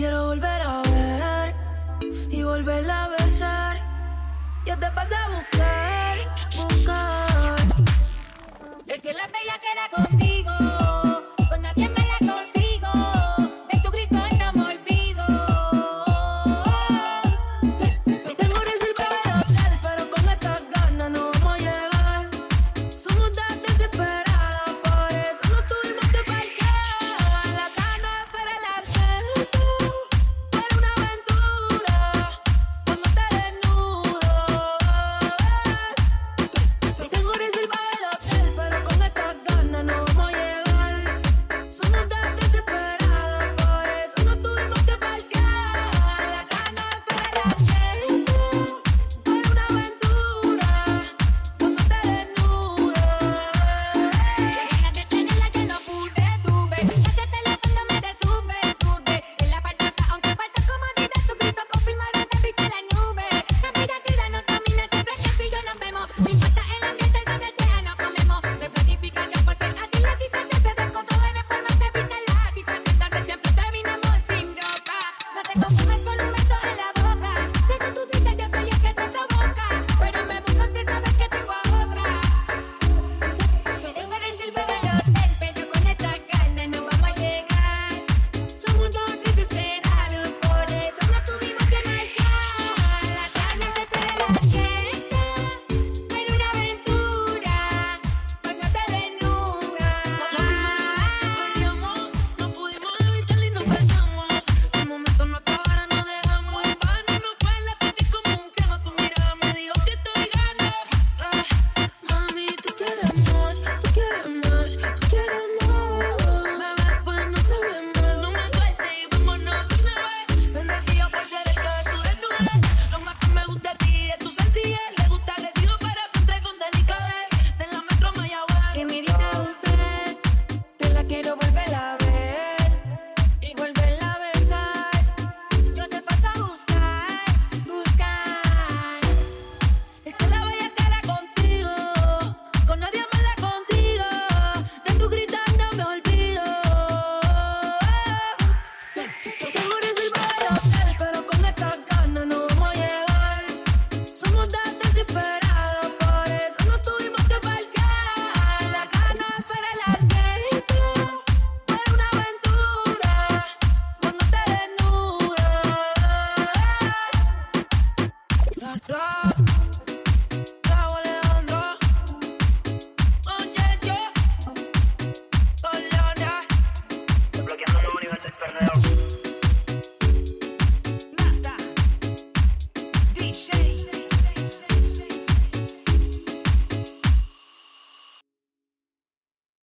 Quiero volver a ver y volverla a besar. Yo te pasé a buscar, buscar. Es que la bella queda con personnel